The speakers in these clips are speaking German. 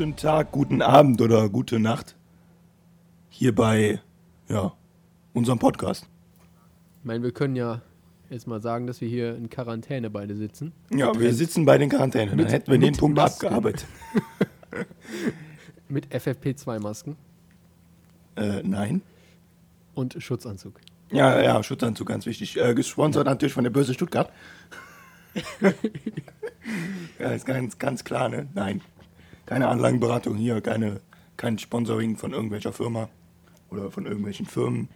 Guten Tag, guten Abend oder gute Nacht. Hier bei, ja, unserem Podcast. Ich meine, wir können ja jetzt mal sagen, dass wir hier in Quarantäne beide sitzen. Ja, wir sitzen bei den Quarantäne. Dann hätten wir den Punkt Masken. abgearbeitet. Mit FFP2-Masken Äh, nein. und Schutzanzug. Ja, ja, Schutzanzug, ganz wichtig. Äh, gesponsert natürlich von der Börse Stuttgart. ja, ist ganz, ganz klar, ne? Nein. Keine Anlagenberatung hier, keine, kein Sponsoring von irgendwelcher Firma oder von irgendwelchen Firmen.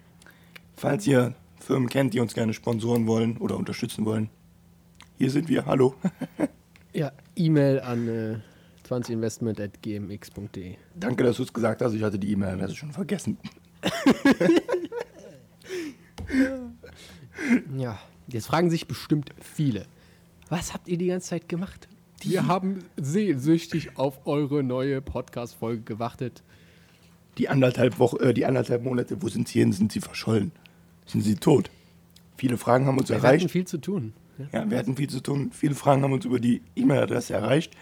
Falls ihr Firmen kennt, die uns gerne sponsoren wollen oder unterstützen wollen, hier sind wir. Hallo. Ja, E-Mail an äh, 20investment.gmx.de. Danke, dass du es gesagt hast. Ich hatte die E-Mail-Adresse schon vergessen. Ja, jetzt fragen sich bestimmt viele. Was habt ihr die ganze Zeit gemacht? Wir haben sehnsüchtig auf eure neue Podcast-Folge gewartet. Die anderthalb Wochen, äh, die anderthalb Monate, wo sind sie hin? Sind sie verschollen? Sind sie tot? Viele Fragen haben uns Wir hatten erreicht. viel zu tun. Ja. Ja, wir hatten viel zu tun. Viele Fragen haben uns über die E-Mail-Adresse erreicht,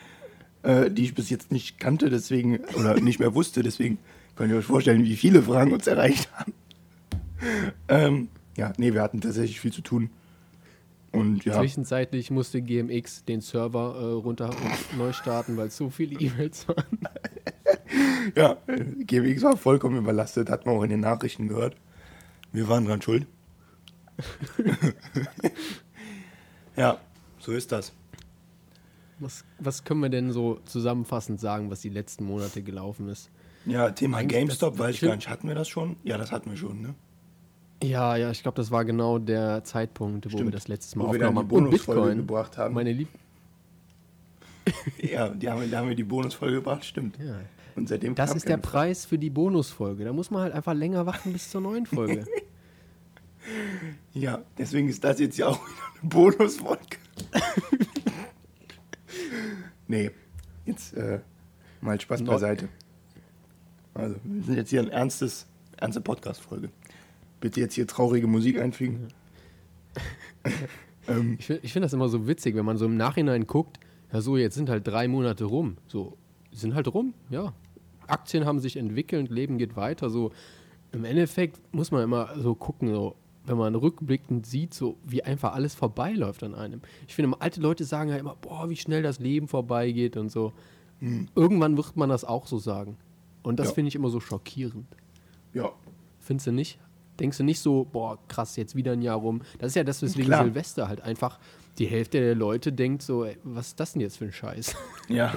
äh, die ich bis jetzt nicht kannte, deswegen oder nicht mehr wusste. Deswegen könnt ihr euch vorstellen, wie viele Fragen uns erreicht haben. ähm, ja, nee, wir hatten tatsächlich viel zu tun. Und ja, Zwischenzeitlich musste GMX den Server äh, runter und neu starten, weil so viele E-Mails waren. ja, GMX war vollkommen überlastet, hat man auch in den Nachrichten gehört. Wir waren dran schuld. ja, so ist das. Was, was können wir denn so zusammenfassend sagen, was die letzten Monate gelaufen ist? Ja, Thema GameStop, weiß ich gar nicht. Hatten wir das schon? Ja, das hatten wir schon, ne? Ja, ja, ich glaube, das war genau der Zeitpunkt, wo wir Stimmt. das letztes Mal Wo wir aufgenommen haben. Und Bonusfolge Bitcoin, gebracht haben. meine Lieb... Ja, die haben, wir- da haben wir die Bonusfolge gebracht, stimmt. Ja. Und seitdem Das ist der keine Preis für die Bonusfolge. Da muss man halt einfach länger warten bis zur neuen Folge. Ja, deswegen ist das jetzt ja auch wieder eine Bonusfolge. nee, jetzt äh, mal Spaß No- beiseite. Also, wir sind jetzt hier ein ernstes, ernste Podcast-Folge. Bitte jetzt hier traurige Musik einfügen. ähm, Ich finde find das immer so witzig, wenn man so im Nachhinein guckt, ja so, jetzt sind halt drei Monate rum. So, sind halt rum, ja. Aktien haben sich entwickelt, Leben geht weiter. So, im Endeffekt muss man immer so gucken, so, wenn man rückblickend sieht, so wie einfach alles vorbeiläuft an einem. Ich finde, alte Leute sagen ja immer, boah, wie schnell das Leben vorbeigeht und so. Irgendwann wird man das auch so sagen. Und das Ja. finde ich immer so schockierend. ja, Findest du nicht? Denkst du nicht so, boah, krass, jetzt wieder ein Jahr rum? Das ist ja das, weswegen Klar. Silvester halt einfach die Hälfte der Leute denkt so, ey, was ist das denn jetzt für ein Scheiß? ja.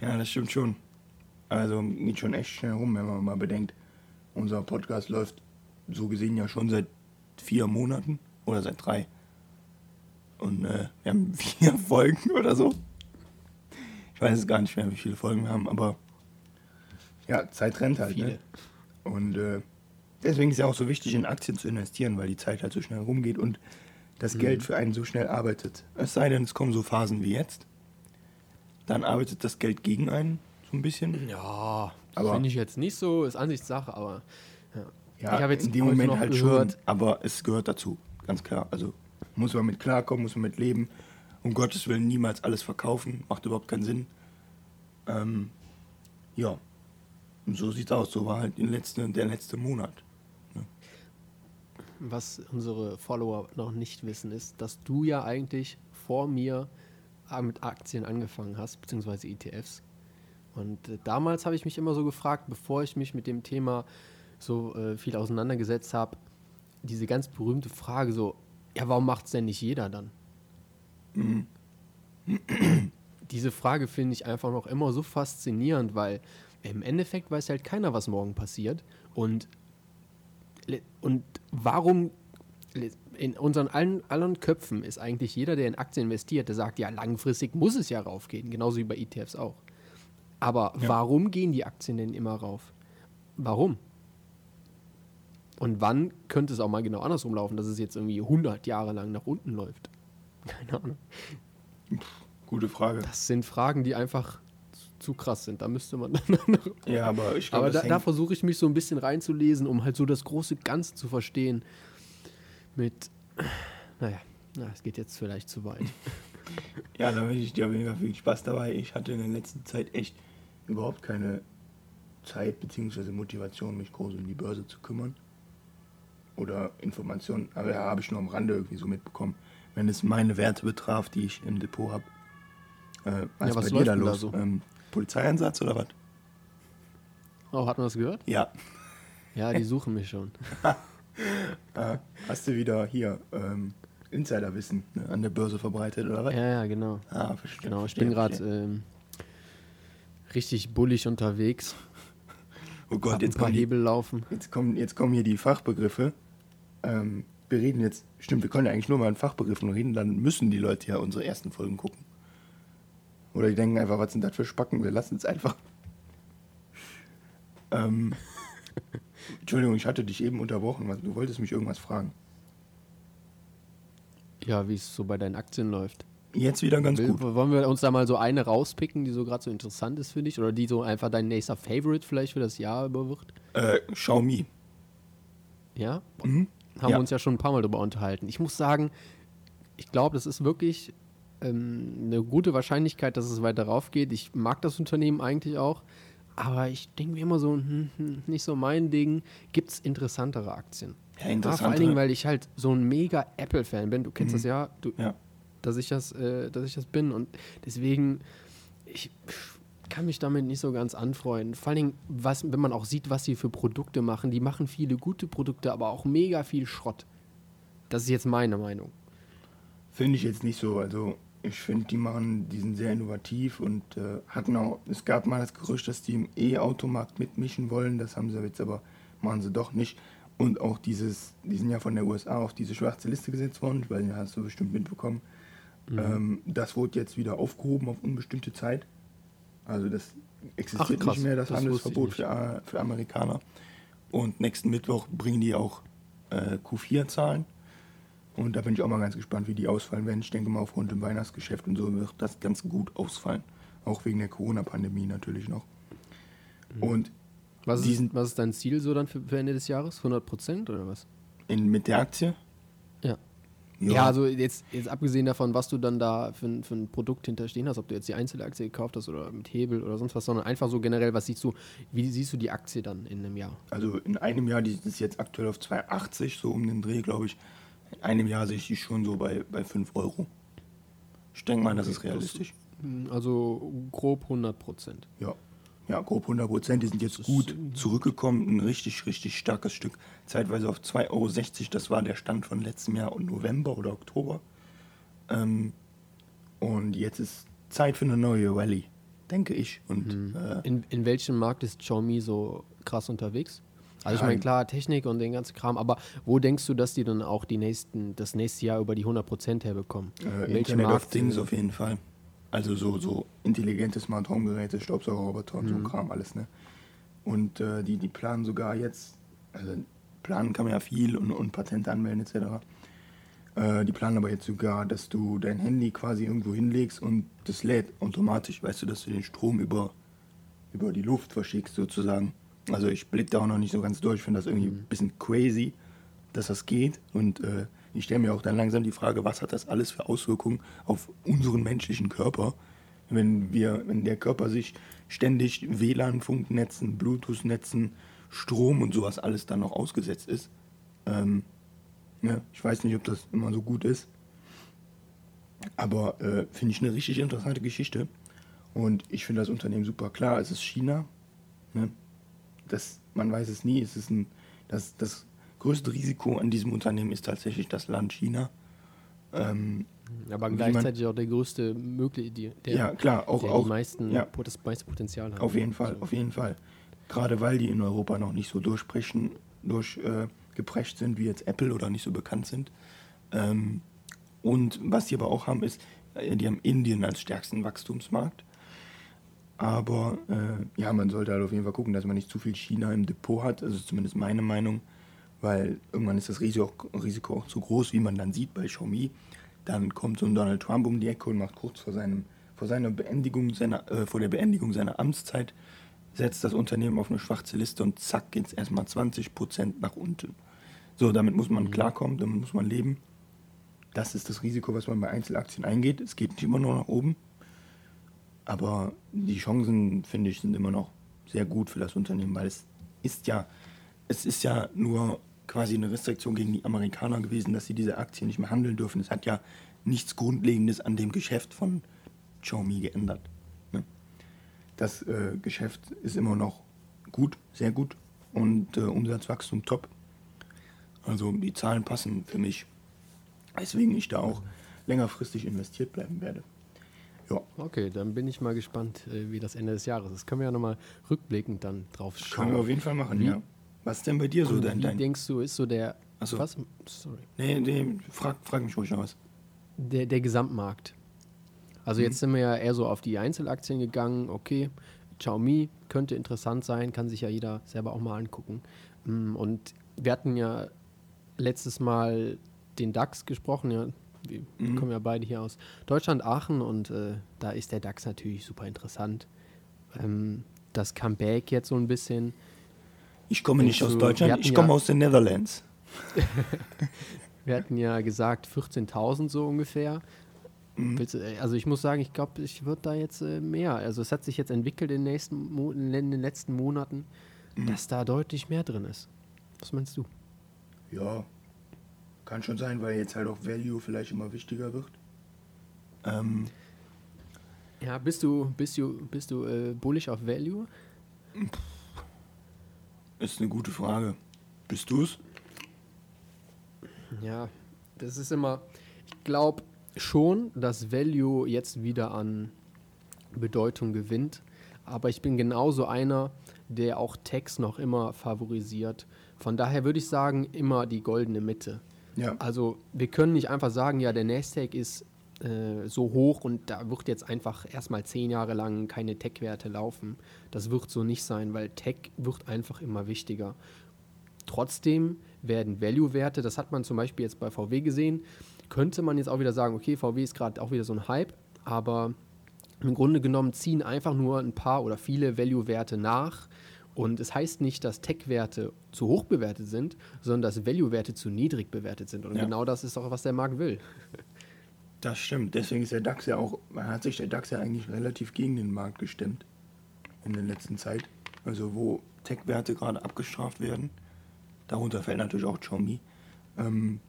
ja, das stimmt schon. Also geht schon echt schnell rum, wenn man mal bedenkt. Unser Podcast läuft so gesehen ja schon seit vier Monaten oder seit drei. Und äh, wir haben vier Folgen oder so. Ich weiß es gar nicht mehr, wie viele Folgen wir haben, aber ja, Zeit rennt halt. Ne? Viele. Und äh, deswegen ist ja auch so wichtig, in Aktien zu investieren, weil die Zeit halt so schnell rumgeht und das Geld für einen so schnell arbeitet. Es sei denn, es kommen so Phasen wie jetzt. Dann arbeitet das Geld gegen einen so ein bisschen. Ja, Aber- finde ich jetzt nicht so, ist Ansichtssache, aber ja. Ja, ich habe jetzt in dem Moment halt gehört, schon, aber es gehört dazu, ganz klar. Also muss man mit klarkommen, muss man mit leben. Um Gottes Willen niemals alles verkaufen, macht überhaupt keinen Sinn. Ähm, ja, und so sieht's aus. So war halt den letzten, der letzte Monat. Was unsere Follower noch nicht wissen, ist, dass du ja eigentlich vor mir mit Aktien angefangen hast, beziehungsweise ETFs. Und äh, damals habe ich mich immer so gefragt, bevor ich mich mit dem Thema so äh, viel auseinandergesetzt habe, diese ganz berühmte Frage so, ja, warum macht es denn nicht jeder dann? Diese Frage finde ich einfach noch immer so faszinierend, weil im Endeffekt weiß halt keiner, was morgen passiert. Und Und warum in unseren allen, allen Köpfen ist eigentlich jeder, der in Aktien investiert, der sagt, ja, langfristig muss es ja raufgehen, genauso wie bei ETFs auch. Aber Ja. warum gehen die Aktien denn immer rauf? Warum? Und wann könnte es auch mal genau andersrum laufen, dass es jetzt irgendwie 100 Jahre lang nach unten läuft? Keine Ahnung. Gute Frage. Das sind Fragen, die einfach zu- krass sind. Da müsste man dann noch Ja, aber ich glaube, aber da, da versuche ich mich so ein bisschen reinzulesen, um halt so das große Ganze zu verstehen. Mit, naja, na, es geht jetzt vielleicht zu weit. Ja, da wünsche ich dir auf jeden Fall viel Spaß dabei. Ich hatte in der letzten Zeit echt überhaupt keine Zeit bzw. Motivation, mich groß um die Börse zu kümmern. Oder Informationen, aber ja, habe ich nur am Rande irgendwie so mitbekommen. Wenn es meine Werte betraf, die ich im Depot habe. Äh, was, Ja, was läuft dir da denn da los? so? Ähm, Polizeieinsatz oder was? Oh, hat man das gehört? Ja. Ja, die suchen mich schon. Äh, hast du wieder hier ähm, Insiderwissen ne, an der Börse verbreitet oder was? Ja, ja, genau. Ah, verstehe. Genau, ich verstehe, bin gerade ähm, richtig bullig unterwegs. Oh Gott, Hab jetzt ein paar kommen, die, Hebel laufen. jetzt, kommen, jetzt kommen hier die Fachbegriffe. Ähm, wir reden jetzt, stimmt, wir können ja eigentlich nur mal in Fachbegriffen reden, dann müssen die Leute ja unsere ersten Folgen gucken. Oder die denken einfach, was sind das für Spacken, wir lassen es einfach. Ähm, Entschuldigung, ich hatte dich eben unterbrochen, was- du wolltest mich irgendwas fragen. Ja, wie es so bei deinen Aktien läuft. Jetzt wieder ganz Will, gut. wollen wir uns da mal so eine rauspicken, die so gerade so interessant ist für dich? Oder die so einfach dein nächster Favorite vielleicht für das Jahr über wird? Äh, Xiaomi. Ja? Mhm. Haben Ja. wir uns ja schon ein paar Mal drüber unterhalten. Ich muss sagen, ich glaube, das ist wirklich ähm, eine gute Wahrscheinlichkeit, dass es weiter raufgeht. Ich mag das Unternehmen eigentlich auch. Aber ich denke mir immer so, hm, hm, nicht so mein Ding. Gibt es interessantere Aktien? Ja, Ah, interessant. vor allen Dingen, weil ich halt so ein mega Apple-Fan bin. Du kennst Mhm. das ja, du, ja. dass ich das, äh, dass ich das bin. Und deswegen, ich kann mich damit nicht so ganz anfreunden. Vor allen Dingen, was, wenn man auch sieht, was sie für Produkte machen. Die machen viele gute Produkte, aber auch mega viel Schrott. Das ist jetzt meine Meinung. Finde ich jetzt nicht so. Also ich finde, die machen, die sind sehr innovativ und äh, hatten auch, es gab mal das Gerücht, dass die im E-Automarkt mitmischen wollen. Das haben sie jetzt aber, machen sie doch nicht. Und auch dieses, die sind ja von der USA auf diese schwarze Liste gesetzt worden, weil die hast du bestimmt mitbekommen. Mhm. Ähm, das wurde jetzt wieder aufgehoben auf unbestimmte Zeit. Also das existiert Ach, krass. nicht mehr, das, Das Handelsverbot für, für Amerikaner. Und nächsten Mittwoch bringen die auch äh, Q4-Zahlen. Und da bin ich auch mal ganz gespannt, wie die ausfallen werden. Ich denke mal, aufgrund dem Weihnachtsgeschäft und so wird das ganz gut ausfallen. Auch wegen der Corona-Pandemie natürlich noch. Mhm. Und Was ist, sind- was ist dein Ziel so dann für, für Ende des Jahres? 100 Prozent oder was? in, mit der Aktie? Ja. Ja, also jetzt, jetzt abgesehen davon, was du dann da für, ein- für ein Produkt hinterstehen hast, ob du jetzt die Einzelaktie gekauft hast oder mit Hebel oder sonst was, sondern einfach so generell, was siehst du, wie siehst du die Aktie dann in einem Jahr? Also in einem Jahr, die ist jetzt aktuell auf 2,80, so um den Dreh, glaube ich. In einem Jahr sehe ich die schon so bei, bei 5 Euro. Ich denke mal, das ist realistisch. Hm, Also grob 100 Prozent. Ja. Ja, grob 100 Prozent. Die sind jetzt gut zurückgekommen. Ein richtig, richtig starkes Stück. Zeitweise auf 2,60 Euro. Das war der Stand von letztem Jahr und November oder Oktober. Ähm, und jetzt ist Zeit für eine neue Rallye, denke ich. Und äh, In, in welchem Markt ist Xiaomi so krass unterwegs? Also ich meine, in- klar, Technik und den ganzen Kram, aber wo denkst du, dass die dann auch die nächsten, das nächste Jahr über die 100 Prozent herbekommen? äh, Internet of Markt, Things äh, auf jeden Fall. Also so, so intelligente Smart Home Geräte, Staubsaugerroboter und so Mhm. ein Kram, alles, ne? Und äh, die, die planen sogar jetzt, also planen kann man ja viel und, und Patente anmelden etc. Äh, die planen aber jetzt sogar, dass du dein Handy quasi irgendwo hinlegst und das lädt automatisch, weißt du, dass du den Strom über, über die Luft verschickst sozusagen. Also ich blick da auch noch nicht so ganz durch, ich finde das irgendwie Mhm. ein bisschen crazy, dass das geht. Und äh, ich stelle mir auch dann langsam die Frage, was hat das alles für Auswirkungen auf unseren menschlichen Körper, wenn wir, wenn der Körper sich ständig WLAN-Funknetzen, Bluetooth-Netzen, Strom und sowas alles dann noch ausgesetzt ist. Ähm, ja, ich weiß nicht, ob das immer so gut ist. Aber äh, finde ich eine richtig interessante Geschichte. Und ich finde das Unternehmen super klar. Es ist China. Ne? Das, man weiß es nie. Es ist ein, das, das größte Risiko an diesem Unternehmen ist tatsächlich das Land China. Ähm, aber wie man- gleichzeitig auch der größte mögliche, der, ja, klar, auch, der auch die meisten, ja. das meiste Potenzial hat. Auf jeden Fall, So. auf jeden Fall. Gerade weil die in Europa noch nicht so durchbrechen, durchgeprescht äh, sind wie jetzt Apple oder nicht so bekannt sind. Ähm, und was die aber auch haben, ist, äh, die haben Indien als stärksten Wachstumsmarkt. Aber äh, ja, man sollte halt auf jeden Fall gucken, dass man nicht zu viel China im Depot hat. Das ist zumindest meine Meinung, weil irgendwann ist das Risiko auch, Risiko auch zu groß, wie man dann sieht bei Xiaomi. Dann kommt so ein Donald Trump um die Ecke und macht kurz vor, seinem, vor, seiner Beendigung seiner, äh, vor der Beendigung seiner Amtszeit, setzt das Unternehmen auf eine schwarze Liste und zack, geht es erstmal 20% nach unten. So, damit muss man klarkommen, damit muss man leben. das ist das Risiko, was man bei Einzelaktien eingeht. Es geht nicht immer nur nach oben. Aber die Chancen, finde ich, sind immer noch sehr gut für das Unternehmen, weil es ist ja, es ist ja nur quasi eine Restriktion gegen die Amerikaner gewesen, dass sie diese Aktien nicht mehr handeln dürfen. Es hat ja nichts Grundlegendes an dem Geschäft von Xiaomi geändert. Ne? Das äh, Geschäft ist immer noch gut, sehr gut und äh, Umsatzwachstum top. Also die Zahlen passen für mich, weswegen ich da auch längerfristig investiert bleiben werde. Ja. Okay, dann bin ich mal gespannt, äh, wie das Ende des Jahres ist. Können wir ja nochmal rückblickend dann drauf schauen. Können wir auf jeden Fall machen, wie, ja. Was denn bei dir so dein, dein... Denkst du, ist so der... Achso. Was? Sorry. Nee, nee, frag, frag mich ruhig noch was. Der, der Gesamtmarkt. Also mhm. jetzt sind wir ja eher so auf die Einzelaktien gegangen. Okay, Xiaomi könnte interessant sein, kann sich ja jeder selber auch mal angucken. Mm, und wir hatten ja letztes Mal den DAX gesprochen, ja, wir mhm. kommen ja beide hier aus Deutschland, Aachen und äh, da ist der DAX natürlich super interessant. Ähm, das Comeback jetzt so ein bisschen. Ich komme nicht aus Deutschland, ich komme ja, aus den Netherlands. wir hatten ja gesagt 14.000 so ungefähr. Mhm. Also ich muss sagen, ich glaube, ich würde da jetzt äh, mehr. Also es hat sich jetzt entwickelt in den, nächsten Mo in den letzten Monaten, mhm. dass da deutlich mehr drin ist. Was meinst du? Ja, kann schon sein, weil jetzt halt auch Value vielleicht immer wichtiger wird. Ähm, ja, bist du, bist du, bist du äh, bullig auf Value? Ist eine gute Frage. Bist du es? Ja, das ist immer, ich glaube schon, dass Value jetzt wieder an Bedeutung gewinnt. Aber ich bin genauso einer, der auch Text noch immer favorisiert. Von daher würde ich sagen, immer die goldene Mitte. Ja. Also wir können nicht einfach sagen, ja, der Nasdaq ist äh, so hoch und da wird jetzt einfach erstmal zehn Jahre lang keine Tech-Werte laufen. Das wird so nicht sein, weil Tech wird einfach immer wichtiger. Trotzdem werden Value-Werte, das hat man zum Beispiel jetzt bei VW gesehen, könnte man jetzt auch wieder sagen, okay, VW ist gerade auch wieder so ein Hype, aber im Grunde genommen ziehen einfach nur ein paar oder viele Value-Werte nach und es heißt nicht, dass Tech-Werte zu hoch bewertet sind, sondern dass Value-Werte zu niedrig bewertet sind. Und ja. genau das ist auch, was der Markt will. Das stimmt. Deswegen ist der DAX ja auch, hat sich der DAX ja eigentlich relativ gegen den Markt gestimmt in der letzten Zeit. Also wo Tech-Werte gerade abgestraft werden, darunter fällt natürlich auch Xiaomi, ähm,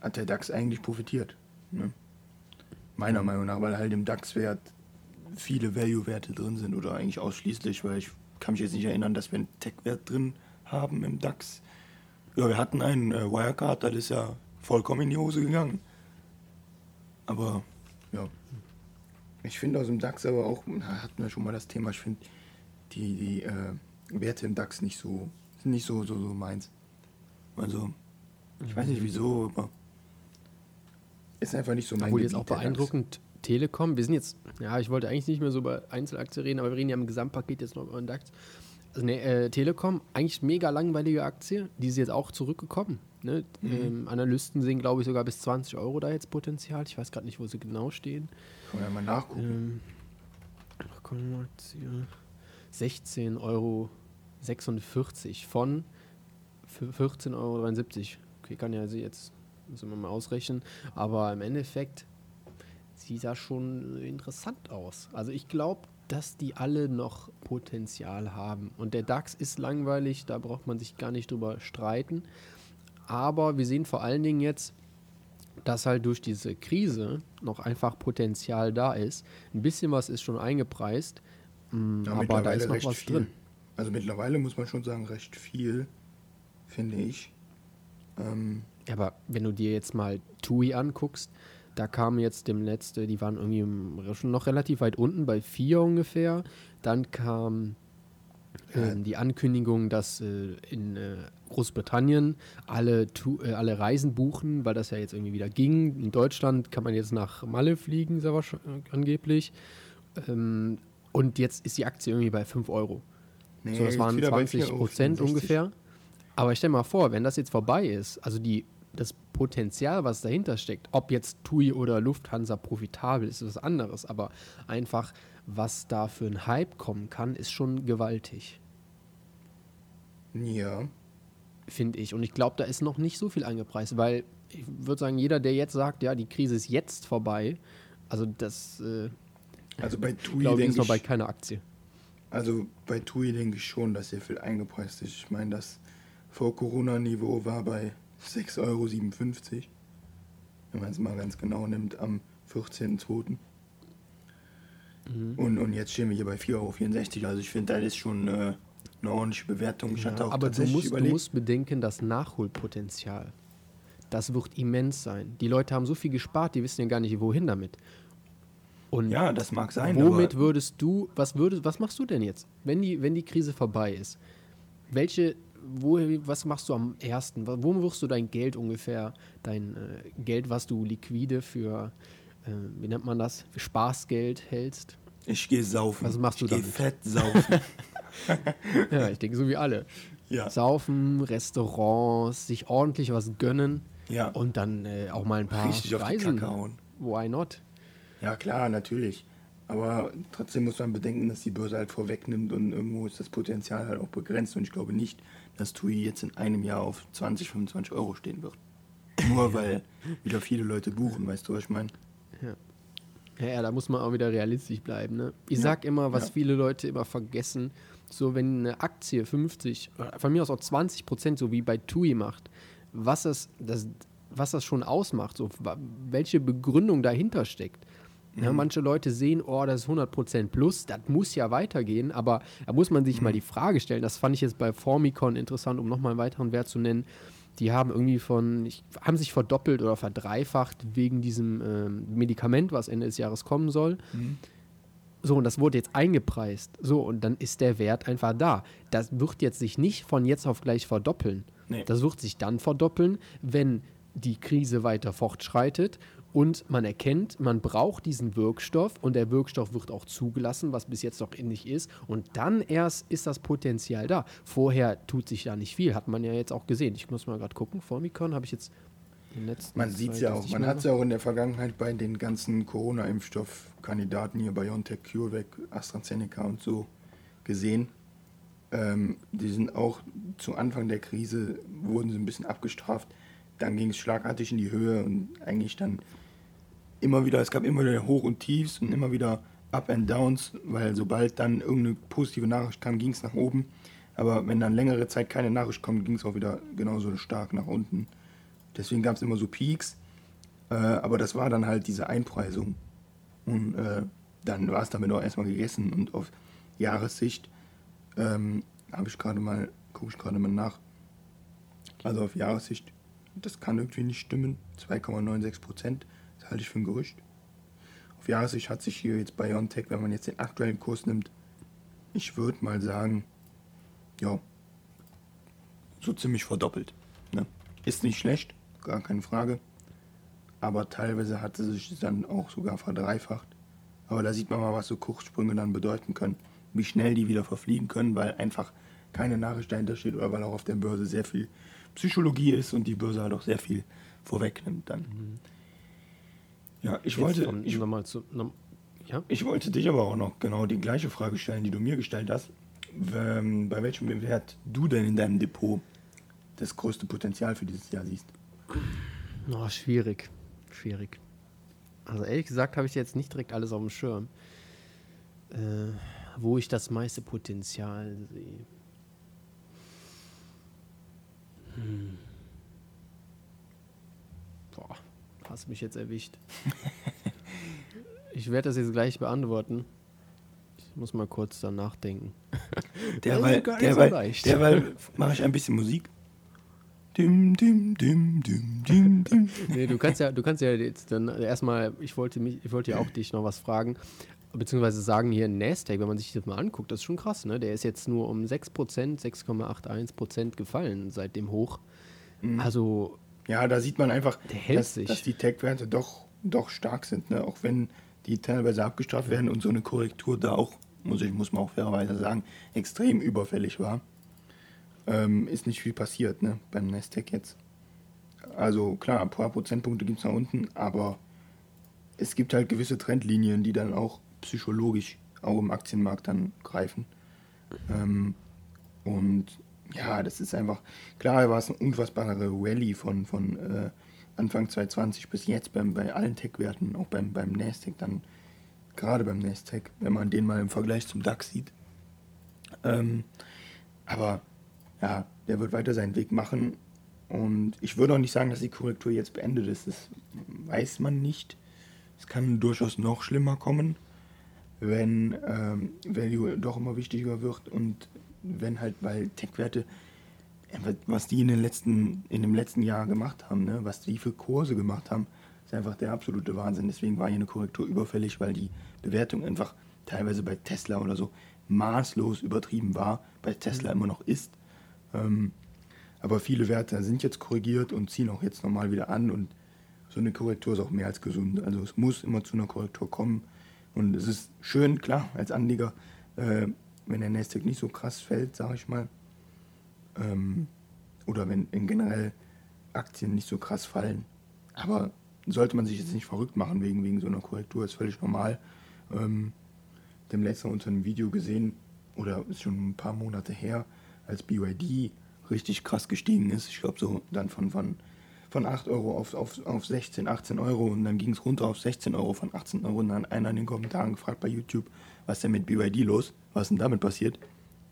hat der DAX eigentlich profitiert. Ne? Meiner Meinung nach, weil halt im DAX-Wert viele Value-Werte drin sind oder eigentlich ausschließlich, weil ich kann mich jetzt nicht erinnern, dass wir einen Tech-Wert drin haben im DAX. Ja, wir hatten einen äh, Wirecard, das ist ja vollkommen in die Hose gegangen. Aber ja, ich finde aus dem DAX aber auch, na, hatten wir schon mal das Thema, ich finde die, die äh, Werte im DAX nicht so, sind nicht so, so, so meins. Also, ich weiß nicht wieso, aber ist einfach nicht so mein Obwohl jetzt auch beeindruckend Telekom, wir sind jetzt, ja, ich wollte eigentlich nicht mehr so über Einzelaktien reden, aber wir reden ja im Gesamtpaket jetzt noch über den DAX. Also ne, äh, Telekom, eigentlich mega langweilige Aktie, die ist jetzt auch zurückgekommen. Ne? Mhm. Ähm, Analysten sehen, glaube ich, sogar bis 20 Euro da jetzt Potenzial. Ich weiß gerade nicht, wo sie genau stehen. Können wir mal nachgucken. Ähm, ach, komm mal, 16 Euro 46 von 14,73 Euro. Okay, kann ja jetzt, müssen wir mal ausrechnen. Aber im Endeffekt sieht das schon interessant aus. Also ich glaube, dass die alle noch Potenzial haben. Und der DAX ist langweilig, da braucht man sich gar nicht drüber streiten. Aber wir sehen vor allen Dingen jetzt, dass halt durch diese Krise noch einfach Potenzial da ist. Ein bisschen was ist schon eingepreist, mm, ja, aber da ist noch was viel. drin. Also mittlerweile muss man schon sagen, recht viel, finde ich. Ähm aber wenn du dir jetzt mal TUI anguckst, da kam jetzt dem letzte, die waren irgendwie schon noch relativ weit unten, bei vier ungefähr. Dann kam äh, die Ankündigung, dass äh, in äh, Großbritannien alle, äh, alle Reisen buchen, weil das ja jetzt irgendwie wieder ging. In Deutschland kann man jetzt nach Malle fliegen, sehr wahrscheinlich, angeblich. Ähm, und jetzt ist die Aktie irgendwie bei 5 Euro. Nee, so, das waren 20 Prozent ungefähr. Aber stell mal vor, wenn das jetzt vorbei ist, also die das Potenzial, was dahinter steckt, ob jetzt TUI oder Lufthansa profitabel ist, ist was anderes, aber einfach, was da für ein Hype kommen kann, ist schon gewaltig. Ja. Finde ich. Und ich glaube, da ist noch nicht so viel angepreist, weil ich würde sagen, jeder, der jetzt sagt, ja, die Krise ist jetzt vorbei, also das äh, Also bei TUI glaube ich, noch bei keiner Aktie. also bei TUI denke ich schon, dass sehr viel eingepreist ist. Ich meine, das vor Corona-Niveau war bei 6,57 Euro. Wenn man es mal ganz genau nimmt, am 14.02. Mhm. Und, und jetzt stehen wir hier bei 4,64 Euro. Also ich finde, das ist schon äh, eine ordentliche Bewertung. Ich hatte Ja, auch aber du musst, du musst bedenken, das Nachholpotenzial, das wird immens sein. Die Leute haben so viel gespart, die wissen ja gar nicht, wohin damit. Und ja, das mag sein, womit würdest du, was würdest, was machst du denn jetzt, wenn die, wenn die Krise vorbei ist? Welche, wo, was machst du am ersten? Wo wirst du dein Geld ungefähr, dein äh, Geld, was du liquide für, äh, wie nennt man das, für Spaßgeld hältst? ich gehe saufen. Was machst du ich gehe fett saufen. Ja, ich denke so wie alle. ja. Saufen, Restaurants, sich ordentlich was gönnen ja. und dann äh, auch mal ein paar Richtig auf die Reisen. Hauen. Why not? Ja, klar, natürlich. Aber trotzdem muss man bedenken, dass die Börse halt vorwegnimmt und irgendwo ist das Potenzial halt auch begrenzt. Und ich glaube nicht, dass TUI jetzt in einem Jahr auf 20, 25 Euro stehen wird. Nur weil wieder viele Leute buchen, weißt du, was ich meine? Ja, ja, da muss man auch wieder realistisch bleiben. Ne? Ich Ja, sag immer, was ja. viele Leute immer vergessen, so wenn eine Aktie 50, oder von mir aus auch 20 Prozent, so wie bei TUI macht, was das, das, was das schon ausmacht, so, welche Begründung dahinter steckt. Ja, manche Leute sehen, oh, das ist 100% plus, das muss ja weitergehen, aber da muss man sich mal die Frage stellen, das fand ich jetzt bei Formicon interessant, um nochmal einen weiteren Wert zu nennen, die haben irgendwie von, ich, haben sich verdoppelt oder verdreifacht wegen diesem ähm, Medikament, was Ende des Jahres kommen soll. So, und das wurde jetzt eingepreist. So, und dann ist der Wert einfach da. Das wird jetzt sich nicht von jetzt auf gleich verdoppeln. Nee. Das wird sich dann verdoppeln, wenn die Krise weiter fortschreitet und man erkennt, man braucht diesen Wirkstoff und der Wirkstoff wird auch zugelassen, was bis jetzt noch nicht ist. Und dann erst ist das Potenzial da. Vorher tut sich da nicht viel, hat man ja jetzt auch gesehen. Ich muss mal gerade gucken. Formicon habe ich jetzt in den letzten Man sieht es ja auch. Man hat es ja auch in der Vergangenheit bei den ganzen Corona-Impfstoffkandidaten hier, BioNTech, CureVac, AstraZeneca und so gesehen. Ähm, die sind auch zu Anfang der Krise, wurden sie ein bisschen abgestraft. Dann ging es schlagartig in die Höhe und eigentlich dann immer wieder, es gab immer wieder Hoch und Tiefs und immer wieder Up and Downs, weil sobald dann irgendeine positive Nachricht kam, ging es nach oben. Aber wenn dann längere Zeit keine Nachricht kommt, ging es auch wieder genauso stark nach unten. Deswegen gab es immer so Peaks. Äh, aber das war dann halt diese Einpreisung. Und äh, dann war es damit auch erstmal gegessen. Und auf Jahressicht ähm, habe ich gerade mal, gucke ich gerade mal nach. Also auf Jahressicht, das kann irgendwie nicht stimmen. 2,96 Prozent, halte ich für ein Gerücht. Auf Jahressicht hat sich hier jetzt BioNTech, wenn man jetzt den aktuellen Kurs nimmt, ich würde mal sagen, ja, so ziemlich verdoppelt. Ne? Ist nicht schlecht, gar keine Frage. Aber teilweise hat sie sich dann auch sogar verdreifacht. Aber da sieht man mal, was so Kursprünge dann bedeuten können. Wie schnell die wieder verfliegen können, weil einfach keine Nachricht dahinter steht oder weil auch auf der Börse sehr viel Psychologie ist und die Börse halt auch sehr viel vorwegnimmt dann. Ja, ich Jetzt wollte, von- ich, nochmal zu, noch, ja? ich wollte dich aber auch noch genau die gleiche Frage stellen, die du mir gestellt hast. Ähm, bei welchem Wert du denn in deinem Depot das größte Potenzial für dieses Jahr siehst? Oh, schwierig. Schwierig. Also ehrlich gesagt habe ich jetzt nicht direkt alles auf dem Schirm. Äh, wo ich das meiste Potenzial sehe. Hm. Boah, hast mich jetzt erwischt. ich werde das jetzt gleich beantworten. Ich muss mal kurz dann nachdenken. Derweil, nicht so derweil, derweil mache ich ein bisschen Musik. Dim, dim, dim, dim, dim, dim. Nee, du kannst ja, du kannst ja jetzt dann erstmal, ich wollte mich, ich wollte ja auch dich noch was fragen, beziehungsweise sagen hier Nasdaq, wenn man sich das mal anguckt, das ist schon krass, ne? Der ist jetzt nur um 6%, 6,81% gefallen seit dem Hoch. Also, Ja, da sieht man einfach, dass, dass die Tech-Werte doch, doch stark sind. Ne? Auch wenn die teilweise abgestraft werden und so eine Korrektur da auch, muss, ich, muss man auch fairerweise sagen, extrem überfällig war. Ähm, ist nicht viel passiert ne? beim Nasdaq jetzt. Also klar, ein paar Prozentpunkte gibt es nach unten, aber es gibt halt gewisse Trendlinien, die dann auch psychologisch auch im Aktienmarkt dann greifen. Ähm, und ja, das ist einfach, klar war es eine unfassbare Rallye von, von äh, Anfang 2020 bis jetzt beim, bei allen Tech-Werten, auch beim, beim Nasdaq dann, gerade beim Nasdaq, wenn man den mal im Vergleich zum DAX sieht. Ähm, aber ja, der wird weiter seinen Weg machen. Und ich würde auch nicht sagen, dass die Korrektur jetzt beendet ist. Das weiß man nicht. Es kann durchaus noch schlimmer kommen, wenn ähm, Value doch immer wichtiger wird und wenn halt, weil Tech-Werte, was die in, den letzten, in dem letzten Jahr gemacht haben, ne, was die für Kurse gemacht haben, ist einfach der absolute Wahnsinn. Deswegen war hier eine Korrektur überfällig, weil die Bewertung einfach teilweise bei Tesla oder so maßlos übertrieben war, bei Tesla immer noch ist. Ähm, aber viele Werte sind jetzt korrigiert und ziehen auch jetzt normal wieder an und so eine Korrektur ist auch mehr als gesund. Also es muss immer zu einer Korrektur kommen und es ist schön, klar, als Anleger, äh, wenn der Nasdaq nicht so krass fällt, sage ich mal, ähm, oder wenn in generell Aktien nicht so krass fallen. Aber sollte man sich jetzt nicht verrückt machen wegen, wegen so einer Korrektur, ist völlig normal. Ähm, dem letzten unter einem Video gesehen, oder ist schon ein paar Monate her, als BYD richtig krass gestiegen ist. Ich glaube so dann von, von, von 8 Euro auf, auf, auf 16, 18 Euro und dann ging es runter auf 16 Euro von 18 Euro und dann einer in den Kommentaren gefragt bei YouTube, was ist denn mit BYD los? Was ist denn damit passiert?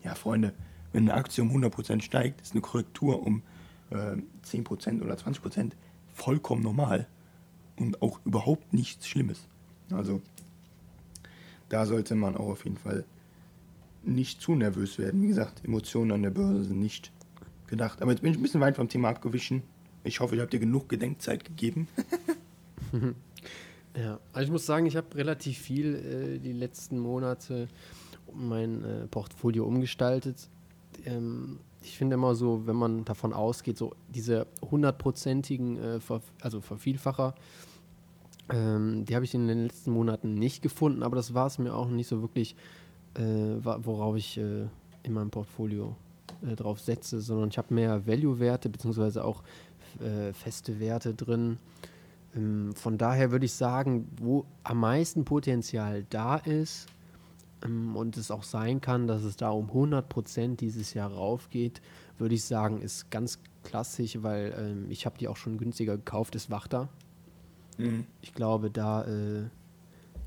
Ja, Freunde, wenn eine Aktie um 100% steigt, ist eine Korrektur um äh, 10% oder 20% vollkommen normal und auch überhaupt nichts Schlimmes. Also da sollte man auch auf jeden Fall nicht zu nervös werden. Wie gesagt, Emotionen an der Börse sind nicht gedacht. Aber jetzt bin ich ein bisschen weit vom Thema abgewichen. Ich hoffe, ihr habt dir genug Gedenkzeit gegeben. ja, also ich muss sagen, ich habe relativ viel äh, die letzten Monate mein äh, Portfolio umgestaltet. Ähm, ich finde immer so, wenn man davon ausgeht, so diese hundertprozentigen, äh, Ver also Vervielfacher, ähm, die habe ich in den letzten Monaten nicht gefunden, aber das war es mir auch nicht so wirklich, äh, worauf ich äh, in meinem Portfolio äh, drauf setze, sondern ich habe mehr Value-Werte beziehungsweise auch äh, feste Werte drin. Ähm, von daher würde ich sagen, wo am meisten Potenzial da ist ähm, und es auch sein kann, dass es da um 100% dieses Jahr raufgeht, würde ich sagen, ist ganz klassisch, weil ähm, ich habe die auch schon günstiger gekauft, ist Wachter. Mhm. Ich glaube, da äh,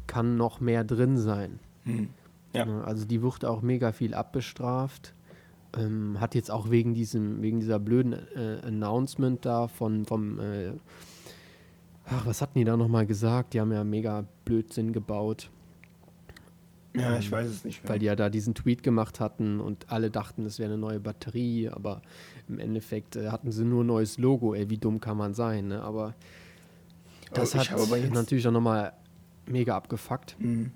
kann noch mehr drin sein. Mhm. Ja. Ne, also die wird auch mega viel abbestraft. Ähm, hat jetzt auch wegen diesem, wegen dieser blöden äh, Announcement da von vom äh, ach, was hatten die da nochmal gesagt? Die haben ja mega Blödsinn gebaut. Ja, ich ähm, weiß es nicht mehr. Weil die ja da diesen Tweet gemacht hatten und alle dachten, es wäre eine neue Batterie, aber im Endeffekt äh, hatten sie nur ein neues Logo. Ey, wie dumm kann man sein, ne? Aber das hat natürlich auch nochmal mega abgefuckt. Mhm.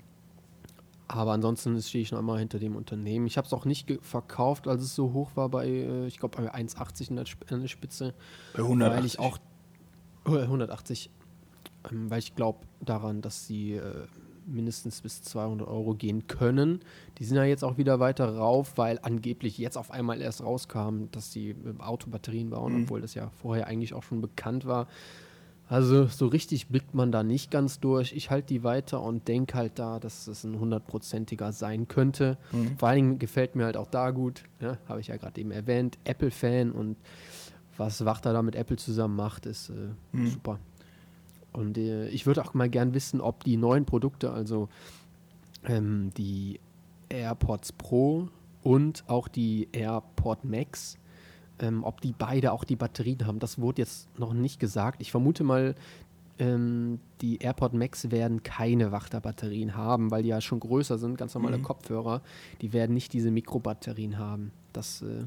Aber ansonsten stehe ich noch immer hinter dem Unternehmen. Ich habe es auch nicht verkauft, als es so hoch war bei, äh, ich glaube, bei 1,80 in, in der Spitze. Bei 180. Weil ich auch, 180, ähm, weil ich glaube daran, dass sie äh, mindestens bis 200 Euro gehen können. Die sind ja jetzt auch wieder weiter rauf, weil angeblich jetzt auf einmal erst rauskam, dass sie Autobatterien bauen, mhm. obwohl das ja vorher eigentlich auch schon bekannt war. Also so richtig blickt man da nicht ganz durch. Ich halte die weiter und denke halt da, dass es ein hundertprozentiger sein könnte. Mhm. Vor allen Dingen gefällt mir halt auch da gut, ja, habe ich ja gerade eben erwähnt, Apple-Fan und was Wachter da mit Apple zusammen macht, ist äh, mhm. super. Und äh, ich würde auch mal gern wissen, ob die neuen Produkte, also ähm, die AirPods Pro und auch die AirPod Max, ähm, ob die beide auch die Batterien haben, das wurde jetzt noch nicht gesagt. Ich vermute mal, ähm, die AirPod Max werden keine Wachterbatterien haben, weil die ja schon größer sind, ganz normale mhm. Kopfhörer. Die werden nicht diese Mikrobatterien haben. Das äh,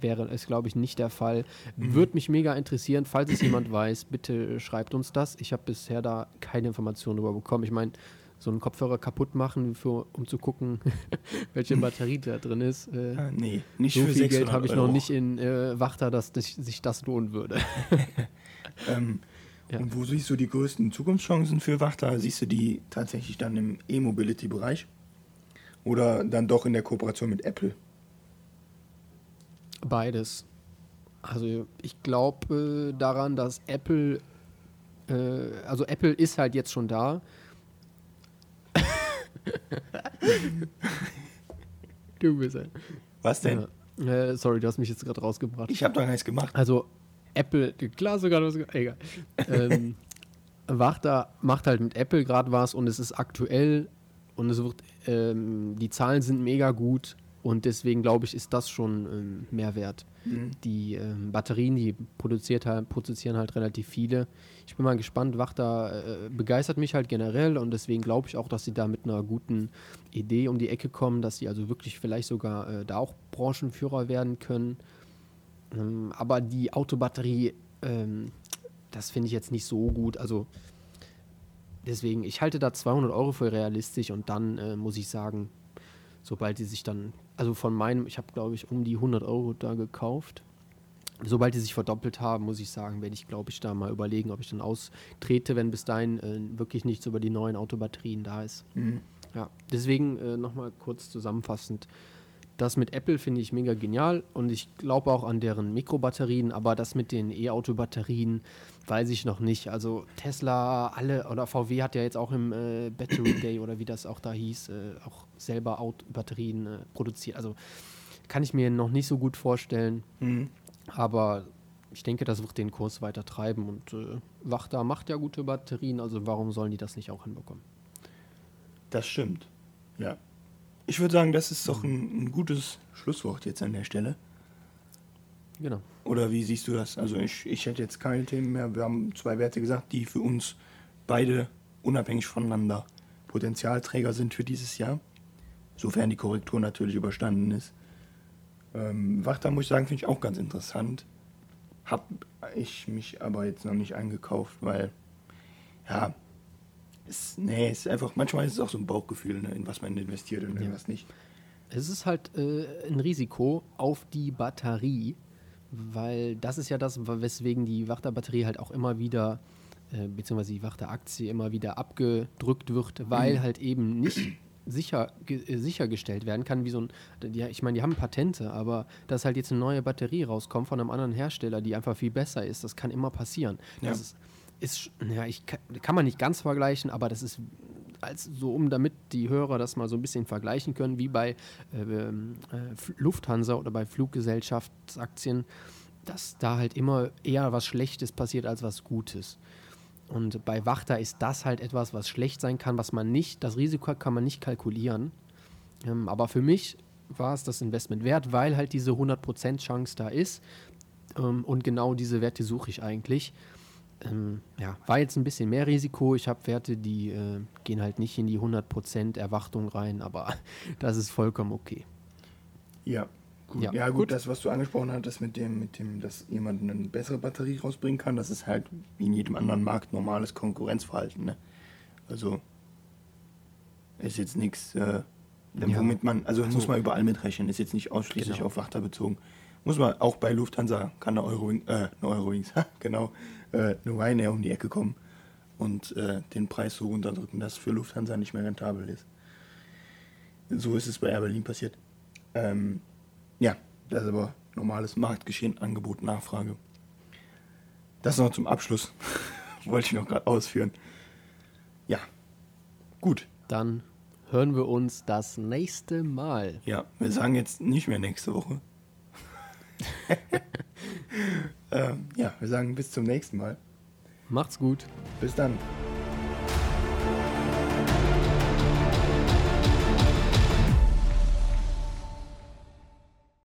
wäre es, glaube ich, nicht der Fall. Mhm. Würde mich mega interessieren, falls es jemand weiß, bitte schreibt uns das. Ich habe bisher da keine Informationen darüber bekommen. Ich meine, so einen Kopfhörer kaputt machen, für, um zu gucken, welche Batterie da drin ist. Äh, ah, nee, nicht so für viel Geld habe ich noch nicht in äh, Wachter, dass das, sich das lohnen würde. ähm, ja. Und wo siehst du die größten Zukunftschancen für Wachter? Siehst du die tatsächlich dann im E-Mobility-Bereich? Oder dann doch in der Kooperation mit Apple? Beides. Also ich glaube äh, daran, dass Apple, äh, also Apple ist halt jetzt schon da du bist ein. Was denn? Äh, sorry, du hast mich jetzt gerade rausgebracht. Ich habe doch nichts gemacht. Also, Apple, klar sogar, was, egal. ähm, Wachter macht halt mit Apple gerade was und es ist aktuell und es wird, ähm, die Zahlen sind mega gut und deswegen glaube ich, ist das schon ähm, Mehrwert. Mhm. Die ähm, Batterien, die produziert halt, produzieren halt relativ viele. Ich bin mal gespannt, Wachter äh, begeistert mich halt generell und deswegen glaube ich auch, dass sie da mit einer guten Idee um die Ecke kommen, dass sie also wirklich vielleicht sogar äh, da auch Branchenführer werden können. Ähm, aber die Autobatterie, ähm, das finde ich jetzt nicht so gut. Also deswegen, ich halte da 200 Euro für realistisch und dann äh, muss ich sagen, sobald die sich dann, also von meinem, ich habe glaube ich um die 100 Euro da gekauft. Sobald die sich verdoppelt haben, muss ich sagen, werde ich glaube ich da mal überlegen, ob ich dann austrete, wenn bis dahin äh, wirklich nichts über die neuen Autobatterien da ist. Mhm. Ja, deswegen äh, nochmal kurz zusammenfassend. Das mit Apple finde ich mega genial und ich glaube auch an deren Mikrobatterien, aber das mit den E-Auto-Batterien weiß ich noch nicht. Also Tesla, alle oder VW hat ja jetzt auch im äh, Battery Day oder wie das auch da hieß, äh, auch selber Auto Batterien äh, produziert. Also kann ich mir noch nicht so gut vorstellen, Mhm. aber ich denke, das wird den Kurs weiter treiben und äh, Wachta macht ja gute Batterien, also warum sollen die das nicht auch hinbekommen? Das stimmt. Ja. Ich würde sagen, das ist doch ein, ein gutes Schlusswort jetzt an der Stelle. Genau. Oder wie siehst du das? Also ich, ich hätte jetzt keine Themen mehr. Wir haben zwei Werte gesagt, die für uns beide unabhängig voneinander Potenzialträger sind für dieses Jahr. Sofern die Korrektur natürlich überstanden ist. Ähm, Wachter muss ich sagen, finde ich auch ganz interessant. Hab ich mich aber jetzt noch nicht eingekauft, weil ja, es, nee, es ist einfach, manchmal ist es auch so ein Bauchgefühl, ne, in was man investiert und in Ja. was nicht. Es ist halt äh, ein Risiko auf die Batterie, weil das ist ja das, weswegen die Wachterbatterie halt auch immer wieder, äh, beziehungsweise die Wachteraktie immer wieder abgedrückt wird, weil halt eben nicht sicher, äh, sichergestellt werden kann, wie so ein, die, ich meine, die haben Patente, aber dass halt jetzt eine neue Batterie rauskommt von einem anderen Hersteller, die einfach viel besser ist, das kann immer passieren. Ja. Das ist, ist, ja, ich kann, kann man nicht ganz vergleichen, aber das ist als so um damit die Hörer das mal so ein bisschen vergleichen können, wie bei äh, ähm, äh, Lufthansa oder bei Fluggesellschaftsaktien, dass da halt immer eher was Schlechtes passiert als was Gutes. Und bei Wachter ist das halt etwas, was schlecht sein kann, was man nicht, das Risiko kann man nicht kalkulieren. Ähm, aber für mich war es das Investment wert, weil halt diese 100% Chance da ist. Ähm, und genau diese Werte suche ich eigentlich. Ähm, ja, war jetzt ein bisschen mehr Risiko. Ich habe Werte, die äh, gehen halt nicht in die 100% Erwartung rein, aber das ist vollkommen okay. Ja, gut. Ja, Ja, gut, gut. das, was du angesprochen hattest mit dem, mit dem, dass jemand eine bessere Batterie rausbringen kann, das ist halt wie in jedem anderen Markt normales Konkurrenzverhalten. Ne? Also ist jetzt nichts, äh, Ja. womit man, also Also- muss man überall mitrechnen, ist jetzt nicht ausschließlich Genau. auf Wachter bezogen. Muss man auch bei Lufthansa kann eine Eurowings, äh, eine Eurowings, genau, äh, eine Ryanair um die Ecke kommen und äh, den Preis so runterdrücken, dass für Lufthansa nicht mehr rentabel ist. So ist es bei Air Berlin passiert. Ähm, ja, das ist aber normales Marktgeschehen, Angebot, Nachfrage. Das noch zum Abschluss. Wollte ich noch gerade ausführen. Ja, gut. Dann hören wir uns das nächste Mal. Ja, wir sagen jetzt nicht mehr nächste Woche. ähm, ja, wir sagen bis zum nächsten Mal. Macht's gut. Bis dann.